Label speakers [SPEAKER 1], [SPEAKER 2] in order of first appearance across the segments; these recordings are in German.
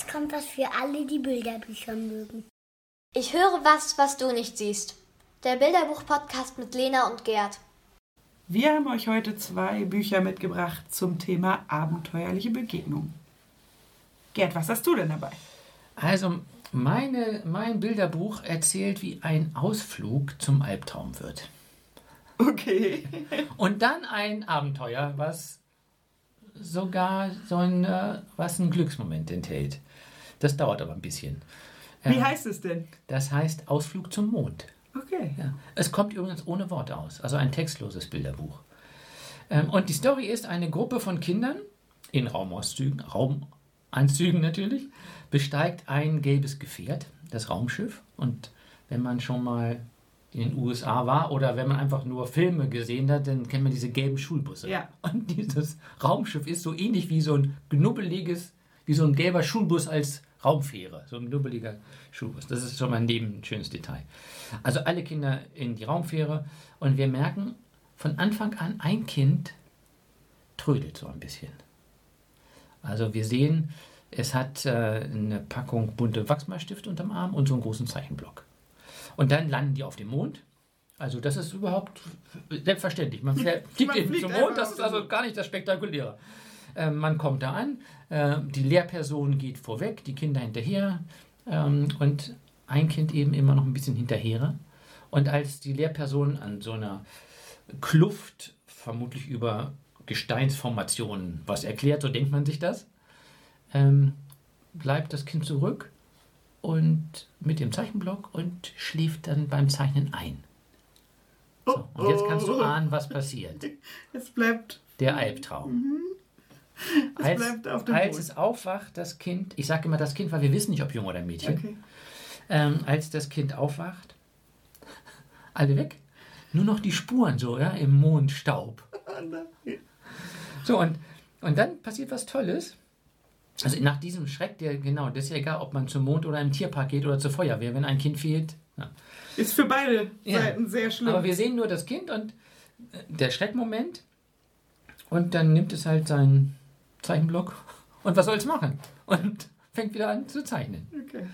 [SPEAKER 1] jetzt kommt was für alle, die Bilderbücher mögen.
[SPEAKER 2] Ich höre was, was du nicht siehst. Der Bilderbuch-Podcast mit Lena und Gerd.
[SPEAKER 3] Wir haben euch heute zwei Bücher mitgebracht zum Thema abenteuerliche Begegnungen. Gerd, was hast du denn dabei?
[SPEAKER 4] Also, meine, mein Bilderbuch erzählt, wie ein Ausflug zum Albtraum wird.
[SPEAKER 3] Okay.
[SPEAKER 4] Und dann ein Abenteuer, was sogar so ein, äh, was einen Glücksmoment enthält. Das dauert aber ein bisschen.
[SPEAKER 3] Wie
[SPEAKER 4] Ähm,
[SPEAKER 3] heißt es denn?
[SPEAKER 4] Das heißt Ausflug zum Mond.
[SPEAKER 3] Okay.
[SPEAKER 4] Ja. Es kommt übrigens ohne Worte aus, also ein textloses Bilderbuch. Ähm, und die Story ist, eine Gruppe von Kindern in Raumauszügen, Raumanzügen natürlich, besteigt ein gelbes Gefährt, das Raumschiff. Und wenn man schon mal in den USA war oder wenn man einfach nur Filme gesehen hat, dann kennt man diese gelben Schulbusse.
[SPEAKER 3] Ja.
[SPEAKER 4] Und dieses Raumschiff ist so ähnlich wie so ein knubbeliges, wie so ein gelber Schulbus als Raumfähre. So ein knubbeliger Schulbus. Das ist schon mal neben ein schönes Detail. Also alle Kinder in die Raumfähre und wir merken von Anfang an, ein Kind trödelt so ein bisschen. Also wir sehen, es hat äh, eine Packung bunte Wachsmalstifte unterm Arm und so einen großen Zeichenblock. Und dann landen die auf dem Mond. Also das ist überhaupt selbstverständlich. Man fliegt,
[SPEAKER 3] Man
[SPEAKER 4] eben
[SPEAKER 3] fliegt
[SPEAKER 4] zum
[SPEAKER 3] einfach
[SPEAKER 4] Mond, das ist also gar nicht das Spektakuläre. Ähm, man kommt da an, äh, die Lehrperson geht vorweg, die Kinder hinterher ähm, und ein Kind eben immer noch ein bisschen hinterher. Und als die Lehrperson an so einer Kluft, vermutlich über Gesteinsformationen, was erklärt, so denkt man sich das, ähm, bleibt das Kind zurück und mit dem Zeichenblock und schläft dann beim Zeichnen ein. So, und jetzt kannst du ahnen, was passiert.
[SPEAKER 3] Es bleibt.
[SPEAKER 4] Der Albtraum.
[SPEAKER 3] Es
[SPEAKER 4] Als,
[SPEAKER 3] bleibt auf dem
[SPEAKER 4] als
[SPEAKER 3] Boden.
[SPEAKER 4] es aufwacht, das Kind, ich sage immer das Kind, weil wir wissen nicht, ob Junge oder Mädchen,
[SPEAKER 3] Okay.
[SPEAKER 4] ähm, als das Kind aufwacht, alle weg, nur noch die Spuren so, ja, im Mondstaub. So, und, und dann passiert was Tolles. Also nach diesem Schreck, der, genau, das ist ja egal, ob man zum Mond oder im Tierpark geht oder zur Feuerwehr, wenn ein Kind fehlt. Ja.
[SPEAKER 3] Ist für beide
[SPEAKER 4] Ja.
[SPEAKER 3] Seiten sehr schlimm.
[SPEAKER 4] Aber wir sehen nur das Kind und äh, der Schreckmoment. Und dann nimmt es halt seinen Zeichenblock und was soll es machen? Und fängt wieder an zu zeichnen.
[SPEAKER 3] okay.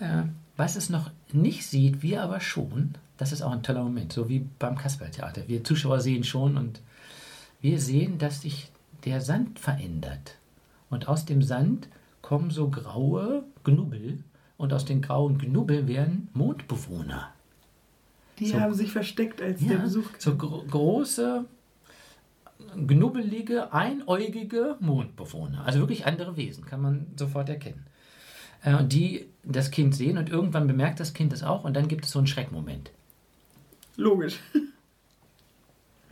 [SPEAKER 4] Äh, was es noch nicht sieht, wir aber schon, das ist auch ein toller Moment, so wie beim Kasperltheater. Wir Zuschauer sehen schon und wir sehen, dass sich der Sand verändert. Und aus dem Sand kommen so graue Knubbel und aus den grauen Knubbeln werden Mondbewohner.
[SPEAKER 3] Die
[SPEAKER 4] So.
[SPEAKER 3] haben sich versteckt, als der
[SPEAKER 4] Ja,
[SPEAKER 3] Besuch kam.
[SPEAKER 4] so gro große, knubbelige, einäugige Mondbewohner. Also wirklich andere Wesen, kann man sofort erkennen. Äh, die das Kind sehen und irgendwann bemerkt das Kind es auch und dann gibt es so einen Schreckmoment.
[SPEAKER 3] Logisch.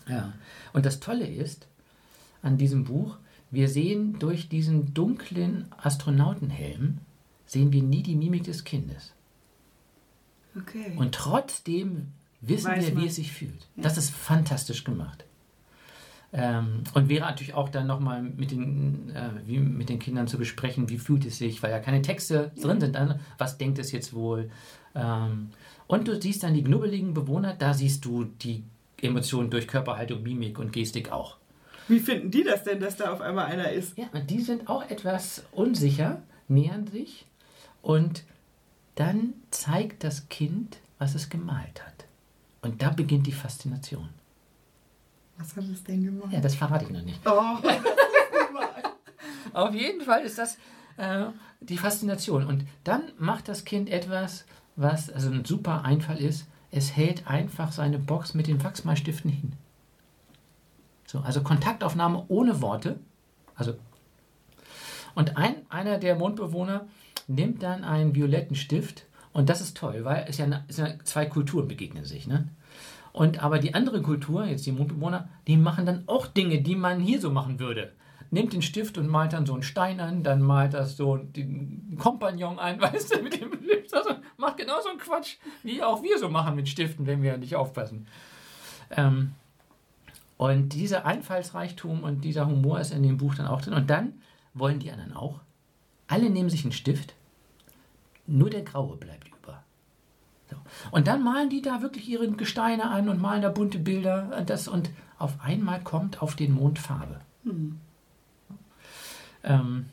[SPEAKER 4] Ja. Und das Tolle ist an diesem Buch, wir sehen durch diesen dunklen Astronautenhelm, sehen wir nie die Mimik des Kindes.
[SPEAKER 3] Okay.
[SPEAKER 4] Und trotzdem wissen
[SPEAKER 3] Weiß
[SPEAKER 4] wir,
[SPEAKER 3] man.
[SPEAKER 4] wie es sich fühlt. Das ist fantastisch gemacht. Ähm, und wäre natürlich auch dann nochmal mit den, äh, wie mit den Kindern zu besprechen, wie fühlt es sich, weil ja keine Texte drin sind. Dann, was denkt es jetzt wohl? Ähm, und du siehst dann die knubbeligen Bewohner, da siehst du die Emotionen durch Körperhaltung, Mimik und Gestik auch.
[SPEAKER 3] Wie finden die das denn, dass da auf einmal einer ist?
[SPEAKER 4] Ja, und die sind auch etwas unsicher, nähern sich und dann zeigt das Kind, was es gemalt hat. Und da beginnt die Faszination.
[SPEAKER 3] Was hat es denn gemacht?
[SPEAKER 4] Ja, das verrate ich noch nicht.
[SPEAKER 3] Oh,
[SPEAKER 4] Auf jeden Fall ist das äh, die Faszination. Und dann macht das Kind etwas, was also ein super Einfall ist. Es hält einfach seine Box mit den Wachsmalstiften hin. So, also Kontaktaufnahme ohne Worte. Also und ein, einer der Mondbewohner nimmt dann einen violetten Stift und das ist toll, weil es ja, eine- es ja zwei Kulturen begegnen sich. Ne? Und aber die andere Kultur, jetzt die Mondbewohner, die machen dann auch Dinge, die man hier so machen würde. Nimmt den Stift und malt dann so einen Stein an, dann malt das so den Kompagnon ein, weißt du, mit dem Stift. Also macht genau so einen Quatsch, wie auch wir so machen mit Stiften, wenn wir nicht aufpassen. Ähm, und dieser Einfallsreichtum und dieser Humor ist in dem Buch dann auch drin. Und dann wollen die anderen auch. Alle nehmen sich einen Stift, nur der graue bleibt. Und dann malen die da wirklich ihre Gesteine an und malen da bunte Bilder. Und, das, und auf einmal kommt auf den Mond Farbe. Ähm,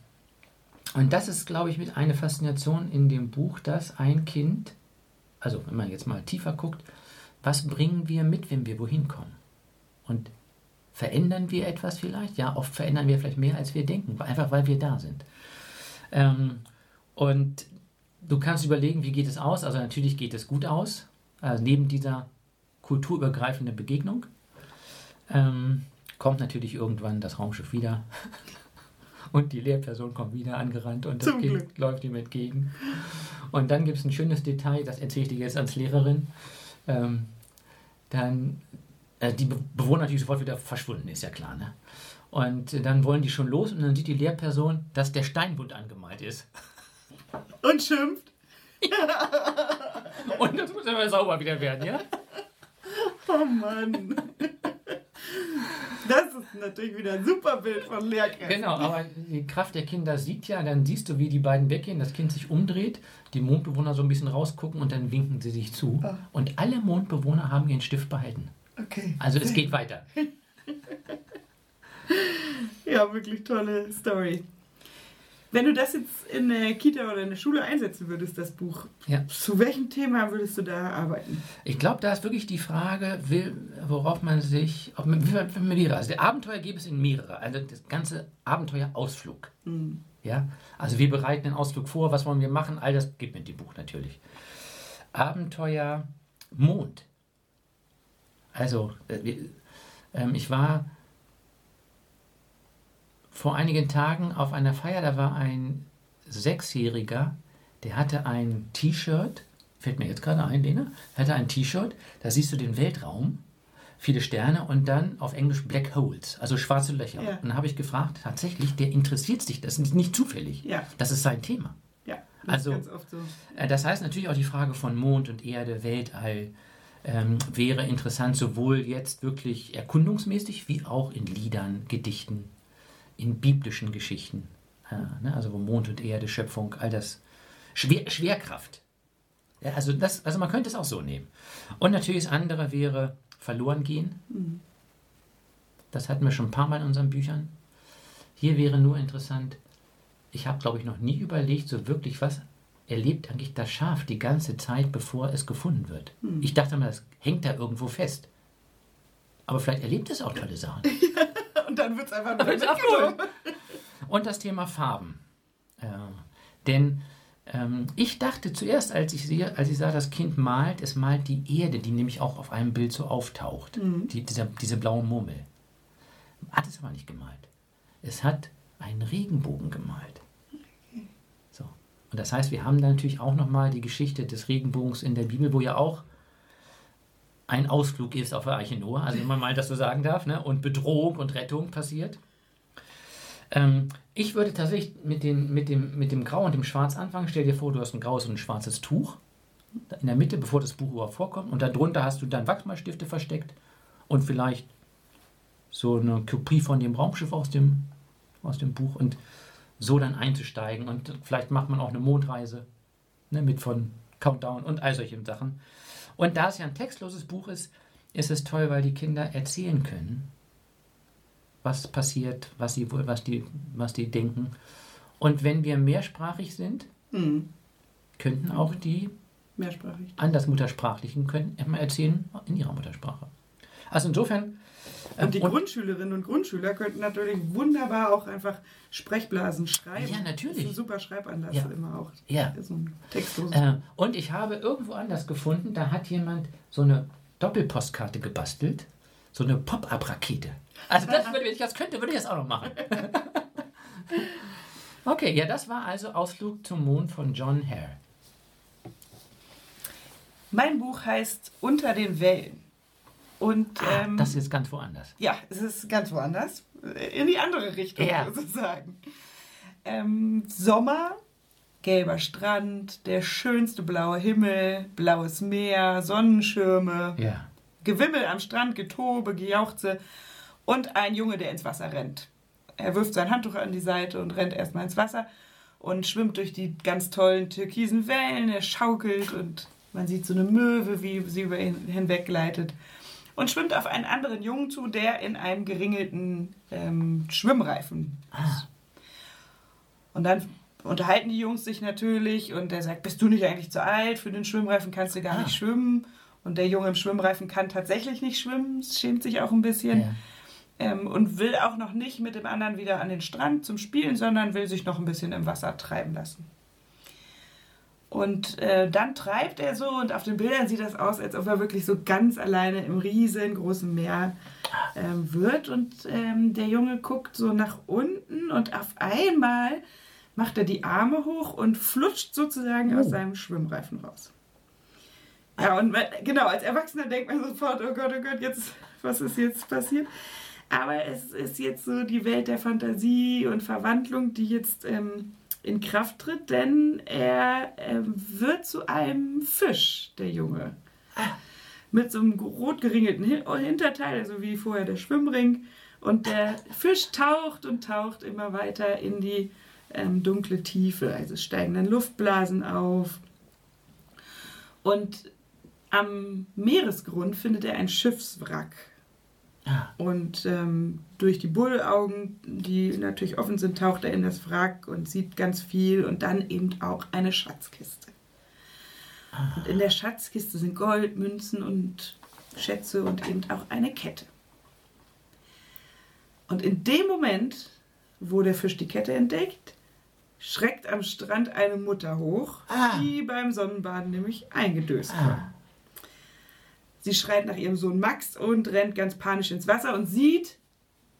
[SPEAKER 4] Und das ist, glaube ich, mit eine Faszination in dem Buch, dass ein Kind, also wenn man jetzt mal tiefer guckt, was bringen wir mit, wenn wir wohin kommen? Und verändern wir etwas vielleicht? Ja, oft verändern wir vielleicht mehr, als wir denken, einfach weil wir da sind. Ähm, und du kannst überlegen, wie geht es aus? Also natürlich geht es gut aus, also neben dieser kulturübergreifenden Begegnung. Ähm, kommt natürlich irgendwann das Raumschiff wieder. Und die Lehrperson kommt wieder angerannt und das
[SPEAKER 3] Zum
[SPEAKER 4] Kind
[SPEAKER 3] Glück.
[SPEAKER 4] läuft ihm entgegen. Und dann gibt es ein schönes Detail, das erzähle ich dir jetzt als Lehrerin. Ähm, dann, äh, die Be- Bewohner natürlich sofort wieder verschwunden, ist ja klar. Ne? Und dann wollen die schon los und dann sieht die Lehrperson, dass der Steinbund angemalt ist.
[SPEAKER 3] Und schimpft.
[SPEAKER 4] Und das muss immer sauber wieder werden, ja?
[SPEAKER 3] Oh Mann. Das ist natürlich wieder ein super Bild von Lehrkräften.
[SPEAKER 4] Genau, aber die Kraft der Kinder sieht ja, dann siehst du, wie die beiden weggehen, das Kind sich umdreht, die Mondbewohner so ein bisschen rausgucken und dann winken sie sich zu.
[SPEAKER 3] Ah.
[SPEAKER 4] Und alle Mondbewohner haben ihren Stift behalten.
[SPEAKER 3] Okay.
[SPEAKER 4] Also es geht weiter.
[SPEAKER 3] Ja, wirklich tolle Story. Wenn du das jetzt in der Kita oder in der Schule einsetzen würdest, das Buch,
[SPEAKER 4] Ja.
[SPEAKER 3] zu welchem Thema würdest du da arbeiten?
[SPEAKER 4] Ich glaube, da ist wirklich die Frage, worauf man sich, ob man, mehrere, also der Abenteuer gibt es in mehrere, also das ganze Abenteuerausflug.
[SPEAKER 3] Hm.
[SPEAKER 4] Ja, also wir bereiten den Ausflug vor, was wollen wir machen, all das gibt mir die Buch natürlich. Abenteuer Mond. Also, äh, ähm, ich war vor einigen Tagen auf einer Feier, da war ein Sechsjähriger, der hatte ein T-Shirt, fällt mir jetzt gerade ein, Lena, hatte ein T-Shirt, da siehst du den Weltraum, viele Sterne und dann auf Englisch Black Holes, also schwarze Löcher.
[SPEAKER 3] Ja.
[SPEAKER 4] Und dann habe ich gefragt, tatsächlich, der interessiert sich, das ist nicht zufällig.
[SPEAKER 3] Ja.
[SPEAKER 4] Das ist sein Thema.
[SPEAKER 3] Ja, das
[SPEAKER 4] Also-
[SPEAKER 3] ist ganz oft so.
[SPEAKER 4] Äh, Das heißt natürlich auch die Frage von Mond und Erde, Weltall ähm, wäre interessant, sowohl jetzt wirklich erkundungsmäßig wie auch in Liedern, Gedichten, in biblischen Geschichten. Äh, ne? Also wo Mond und Erde, Schöpfung, all das. Schwer, Schwerkraft. Ja, also, das, also man könnte es auch so nehmen. Und natürlich das andere wäre verloren gehen. Das hatten wir schon ein paar Mal in unseren Büchern. Hier wäre nur interessant, ich habe, glaube ich, noch nie überlegt, so wirklich, was erlebt eigentlich das Schaf die ganze Zeit, bevor es gefunden wird. Ich dachte mal, das hängt da irgendwo fest. Aber vielleicht erlebt es auch tolle Sachen.
[SPEAKER 3] dann wird es einfach nur mitgenommen.
[SPEAKER 4] Und das Thema Farben. Äh, denn ähm, ich dachte zuerst, als ich, sehe, als ich sah, das Kind malt, es malt die Erde, die nämlich auch auf einem Bild so auftaucht. Die, dieser, diese blaue Murmel. Hat es aber nicht gemalt. Es hat einen Regenbogen gemalt. Und das heißt, wir haben da natürlich auch nochmal die Geschichte des Regenbogens in der Bibel, wo ja auch ein Ausflug ist auf der Arche Noah, also man mal das so sagen darf, ne? und Bedrohung und Rettung passiert. Ähm, ich würde tatsächlich mit, den, mit, dem, mit dem Grau und dem Schwarz anfangen. Stell dir vor, du hast ein graues und ein schwarzes Tuch in der Mitte, bevor das Buch überhaupt vorkommt. Und darunter hast du dann Wachsmalstifte versteckt und vielleicht so eine Kopie von dem Raumschiff aus dem, aus dem Buch und so dann einzusteigen. Und vielleicht macht man auch eine Mondreise ne, mit von Countdown und all solche Sachen. Und da es ja ein textloses Buch ist, ist es toll, weil die Kinder erzählen können, was passiert, was, sie, wohl- was, die, was die denken. Und wenn wir mehrsprachig sind,
[SPEAKER 3] Hm.
[SPEAKER 4] könnten auch die
[SPEAKER 3] Mehrsprachig.
[SPEAKER 4] Andersmuttersprachlichen können immer erzählen in ihrer Muttersprache. Also insofern.
[SPEAKER 3] Und die Grundschülerinnen und Grundschüler könnten natürlich wunderbar auch einfach Sprechblasen schreiben.
[SPEAKER 4] Ja, natürlich.
[SPEAKER 3] Das ist ein super Schreibanlass
[SPEAKER 4] Ja.
[SPEAKER 3] immer auch.
[SPEAKER 4] Ja.
[SPEAKER 3] So ein textloses.
[SPEAKER 4] Äh, und ich habe irgendwo anders gefunden, da hat jemand so eine Doppelpostkarte gebastelt, so eine Pop-up-Rakete. Also das würde, wenn ich das könnte, würde ich das auch noch machen. okay, ja, das war also Ausflug zum Mond von John Hare.
[SPEAKER 3] Mein Buch heißt Unter den Wellen. Und
[SPEAKER 4] Ah,
[SPEAKER 3] ähm,
[SPEAKER 4] das ist ganz woanders.
[SPEAKER 3] ja, es ist ganz woanders. In die andere Richtung
[SPEAKER 4] Ja.
[SPEAKER 3] sozusagen. Ähm, Sommer, gelber Strand, der schönste blaue Himmel, blaues Meer, Sonnenschirme,
[SPEAKER 4] Ja.
[SPEAKER 3] Gewimmel am Strand, Getobe, Gejauchze und ein Junge, der ins Wasser rennt. Er wirft sein Handtuch an die Seite und rennt erstmal ins Wasser und schwimmt durch die ganz tollen türkisen Wellen. Er schaukelt und man sieht so eine Möwe, wie sie über ihn hinweg gleitet. Und schwimmt auf einen anderen Jungen zu, der in einem geringelten ähm, Schwimmreifen ist. Und dann unterhalten die Jungs sich natürlich und der sagt, bist du nicht eigentlich zu alt? Für den Schwimmreifen kannst du gar
[SPEAKER 4] Ah.
[SPEAKER 3] nicht schwimmen. Und der Junge im Schwimmreifen kann tatsächlich nicht schwimmen, schämt sich auch ein bisschen.
[SPEAKER 4] Ja.
[SPEAKER 3] Ähm, und will auch noch nicht mit dem anderen wieder an den Strand zum Spielen, sondern will sich noch ein bisschen im Wasser treiben lassen. Und äh, dann treibt er so und auf den Bildern sieht das aus, als ob er wirklich so ganz alleine im riesengroßen Meer ähm, wird. Und ähm, der Junge guckt so nach unten und auf einmal macht er die Arme hoch und flutscht sozusagen aus seinem Schwimmreifen raus. Ja, und man, genau, als Erwachsener denkt man sofort, oh Gott, oh Gott, jetzt, was ist jetzt passiert? Aber es ist jetzt so die Welt der Fantasie und Verwandlung, die jetzt ähm, in Kraft tritt, denn er ähm, wird zu einem Fisch, der Junge. Mit so einem rot geringelten Hin- Hinterteil, so wie vorher der Schwimmring. Und der Fisch taucht und taucht immer weiter in die ähm, dunkle Tiefe. Also steigen dann Luftblasen auf. Und am Meeresgrund findet er ein Schiffswrack.
[SPEAKER 4] Ah,
[SPEAKER 3] Und ähm, durch die Bullaugen, die natürlich offen sind, taucht er in das Wrack und sieht ganz viel und dann eben auch eine Schatzkiste. Und in der Schatzkiste sind Gold, Münzen und Schätze und eben auch eine Kette. Und in dem Moment, wo der Fisch die Kette entdeckt, schreckt am Strand eine Mutter hoch,
[SPEAKER 4] Ah.
[SPEAKER 3] die beim Sonnenbaden nämlich eingedöst war.
[SPEAKER 4] ah,
[SPEAKER 3] Sie schreit nach ihrem Sohn Max und rennt ganz panisch ins Wasser und sieht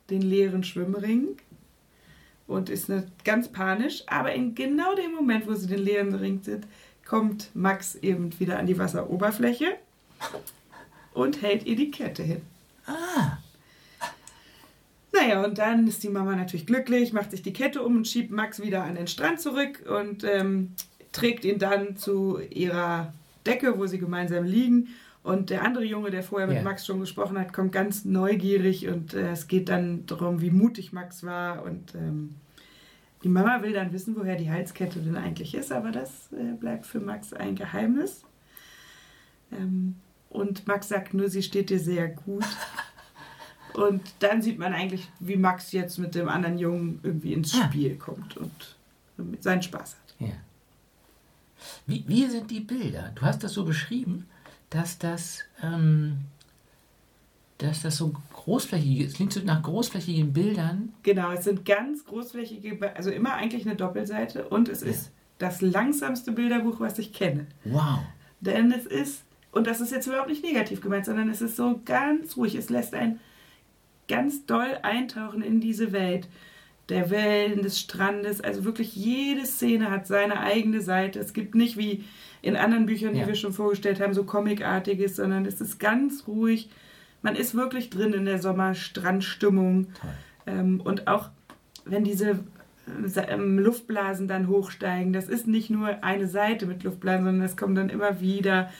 [SPEAKER 3] den leeren Schwimmring und ist ne- ganz panisch. Aber in genau dem Moment, wo sie den leeren Ring sieht, kommt Max eben wieder an die Wasseroberfläche und hält ihr die Kette hin.
[SPEAKER 4] ah.
[SPEAKER 3] Naja, und dann ist die Mama natürlich glücklich, macht sich die Kette um und schiebt Max wieder an den Strand zurück und ähm, trägt ihn dann zu ihrer Decke, wo sie gemeinsam liegen. Und der andere Junge, der vorher mit
[SPEAKER 4] Ja.
[SPEAKER 3] Max schon gesprochen hat, kommt ganz neugierig und äh, es geht dann darum, wie mutig Max war. Und ähm, die Mama will dann wissen, woher die Halskette denn eigentlich ist, aber das äh, bleibt für Max ein Geheimnis. Ähm, und Max sagt nur, sie steht dir sehr gut. Und dann sieht man eigentlich, wie Max jetzt mit dem anderen Jungen irgendwie ins
[SPEAKER 4] Ah.
[SPEAKER 3] Spiel kommt und seinen Spaß hat.
[SPEAKER 4] Ja. Wie, wie sind die Bilder? Du hast das so beschrieben, dass das, ähm, dass das so großflächig ist. Es klingt so nach großflächigen Bildern.
[SPEAKER 3] Genau, es sind ganz großflächige, also immer eigentlich eine Doppelseite und es
[SPEAKER 4] Ja.
[SPEAKER 3] ist das langsamste Bilderbuch, was ich kenne.
[SPEAKER 4] Wow.
[SPEAKER 3] Denn es ist, und das ist jetzt überhaupt nicht negativ gemeint, sondern es ist so ganz ruhig. Es lässt einen ganz doll eintauchen in diese Welt der Wellen, des Strandes. Also wirklich jede Szene hat seine eigene Seite. Es gibt nicht wie in anderen Büchern, die
[SPEAKER 4] Ja.
[SPEAKER 3] wir schon vorgestellt haben, so Comicartiges, sondern es ist ganz ruhig. Man ist wirklich drin in der Sommerstrandstimmung. Ähm, und auch wenn diese äh, Sa- ähm, Luftblasen dann hochsteigen, das ist nicht nur eine Seite mit Luftblasen, sondern es kommt dann immer wieder.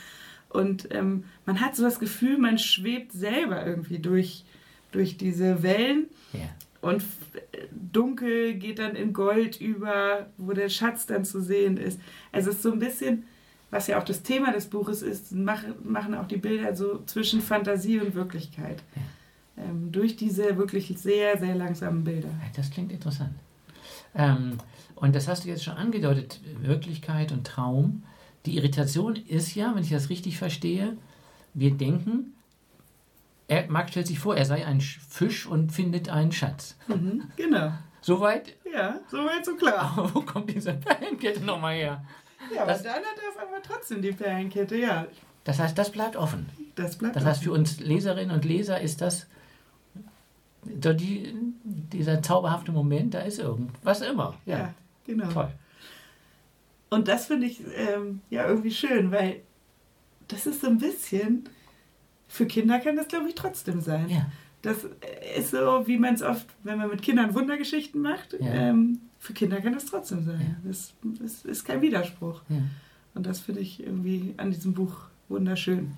[SPEAKER 3] Und ähm, man hat so das Gefühl, man schwebt selber irgendwie durch, durch diese Wellen.
[SPEAKER 4] Ja.
[SPEAKER 3] Und dunkel geht dann in Gold über, wo der Schatz dann zu sehen ist. Also es ist so ein bisschen, was ja auch das Thema des Buches ist, machen, auch die Bilder so zwischen Fantasie und Wirklichkeit. Ähm, durch diese wirklich sehr, sehr langsamen Bilder.
[SPEAKER 4] Ja, Das klingt interessant. Ähm, und das hast du jetzt schon angedeutet, Wirklichkeit und Traum. Die Irritation ist ja, wenn ich das richtig verstehe, wir denken, er, Max stellt sich vor, er sei ein Sch- Fisch und findet einen Schatz.
[SPEAKER 3] Mhm, genau.
[SPEAKER 4] Soweit,
[SPEAKER 3] Ja, soweit so klar.
[SPEAKER 4] aber wo kommt diese Perlenkette nochmal her?
[SPEAKER 3] Ja, aber
[SPEAKER 4] Das-
[SPEAKER 3] dann hat er auf einmal trotzdem die Perlenkette, ja.
[SPEAKER 4] Das heißt, das bleibt offen.
[SPEAKER 3] Das bleibt
[SPEAKER 4] Das heißt, für uns Leserinnen und Leser ist das so die, dieser zauberhafte Moment, da ist irgendwas immer.
[SPEAKER 3] Ja,
[SPEAKER 4] Ja,
[SPEAKER 3] genau.
[SPEAKER 4] toll.
[SPEAKER 3] Und das finde ich ähm, ja irgendwie schön, weil das ist so ein bisschen, für Kinder kann das glaube ich trotzdem sein.
[SPEAKER 4] Ja.
[SPEAKER 3] Das ist so, wie man es oft, wenn man mit Kindern Wundergeschichten macht,
[SPEAKER 4] Ja.
[SPEAKER 3] ähm, für Kinder kann das trotzdem sein. Das, das ist kein Widerspruch.
[SPEAKER 4] Ja.
[SPEAKER 3] Und das finde ich irgendwie an diesem Buch wunderschön.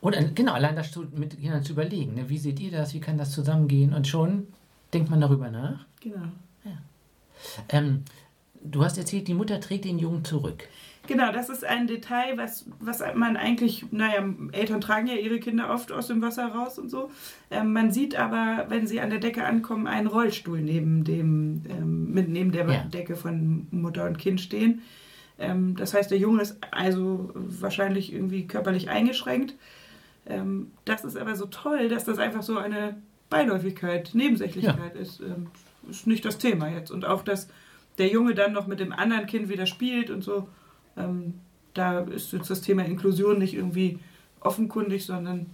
[SPEAKER 4] Und äh, genau, allein das zu, mit Kindern zu überlegen, ne? wie seht ihr das, wie kann das zusammengehen? Und schon denkt man darüber nach.
[SPEAKER 3] Genau.
[SPEAKER 4] Ähm, du hast erzählt, die Mutter trägt den Jungen zurück.
[SPEAKER 3] Genau, das ist ein Detail, was, was man eigentlich, naja, Eltern tragen ja ihre Kinder oft aus dem Wasser raus und so. Ähm, man sieht aber, wenn sie an der Decke ankommen, einen Rollstuhl neben dem, ähm, mit, neben der
[SPEAKER 4] Ja.
[SPEAKER 3] Decke von Mutter und Kind stehen. Ähm, das heißt, der Junge ist also wahrscheinlich irgendwie körperlich eingeschränkt. Ähm, das ist aber so toll, dass das einfach so eine Beiläufigkeit, Nebensächlichkeit ist. Ähm, ist nicht das Thema jetzt. Und auch, dass der Junge dann noch mit dem anderen Kind wieder spielt und so. Ähm, da ist jetzt das Thema Inklusion nicht irgendwie offenkundig, sondern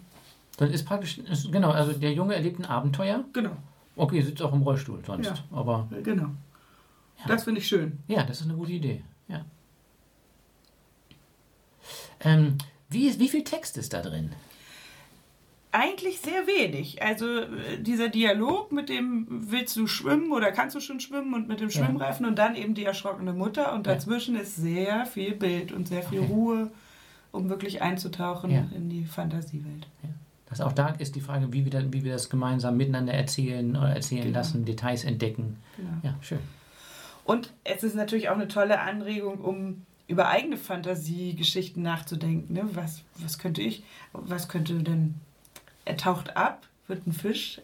[SPEAKER 4] Dann ist praktisch, ist, genau, also der Junge erlebt ein Abenteuer.
[SPEAKER 3] genau,
[SPEAKER 4] Okay, sitzt auch im Rollstuhl sonst.
[SPEAKER 3] Ja.
[SPEAKER 4] Aber
[SPEAKER 3] genau. Das finde ich schön.
[SPEAKER 4] ja, das ist eine gute Idee. Ja. Ähm, wie, ist- wie viel Text ist da drin?
[SPEAKER 3] Eigentlich sehr wenig. Also äh, dieser Dialog mit dem willst du schwimmen oder kannst du schon schwimmen und mit dem
[SPEAKER 4] Ja.
[SPEAKER 3] Schwimmreifen und dann eben die erschrockene Mutter und
[SPEAKER 4] Ja.
[SPEAKER 3] dazwischen ist sehr viel Bild und sehr viel
[SPEAKER 4] Okay.
[SPEAKER 3] Ruhe, um wirklich einzutauchen
[SPEAKER 4] Ja.
[SPEAKER 3] in die Fantasiewelt.
[SPEAKER 4] Das auch da ist die Frage, wie wir, da- wie wir das gemeinsam miteinander erzählen oder erzählen
[SPEAKER 3] Genau.
[SPEAKER 4] lassen, Details entdecken.
[SPEAKER 3] Genau.
[SPEAKER 4] Ja, schön.
[SPEAKER 3] Und es ist natürlich auch eine tolle Anregung, um über eigene Fantasiegeschichten nachzudenken. Ne? Was, was könnte ich, was könnte denn, er taucht ab, wird ein Fisch,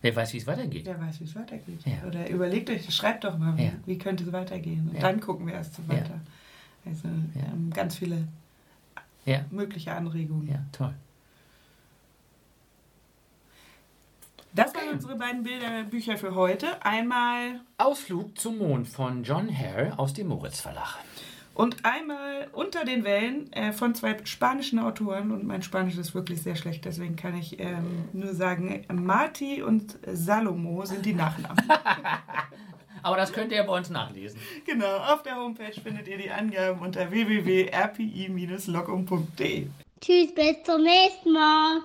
[SPEAKER 4] Wer weiß, wie es weitergeht.
[SPEAKER 3] der weiß, wie es weitergeht.
[SPEAKER 4] Ja.
[SPEAKER 3] Oder überlegt euch, schreibt doch mal,
[SPEAKER 4] Ja.
[SPEAKER 3] wie könnte es weitergehen. Und
[SPEAKER 4] Ja.
[SPEAKER 3] dann gucken wir erst so weiter. Also
[SPEAKER 4] Ja.
[SPEAKER 3] ähm, ganz viele mögliche Anregungen.
[SPEAKER 4] ja, toll.
[SPEAKER 3] Das waren unsere beiden Bilderbücher für heute. Einmal
[SPEAKER 4] Ausflug zum Mond von John Hare aus dem Moritz Verlag.
[SPEAKER 3] Und einmal Unter den Wellen äh, von zwei spanischen Autoren. Und mein Spanisch ist wirklich sehr schlecht, deswegen kann ich ähm, nur sagen, Marti und Salomo sind die Nachnamen.
[SPEAKER 4] Aber das könnt ihr bei uns nachlesen.
[SPEAKER 3] genau, auf der Homepage findet ihr die Angaben unter www.rpi-locum.de.
[SPEAKER 1] Tschüss, bis zum nächsten Mal.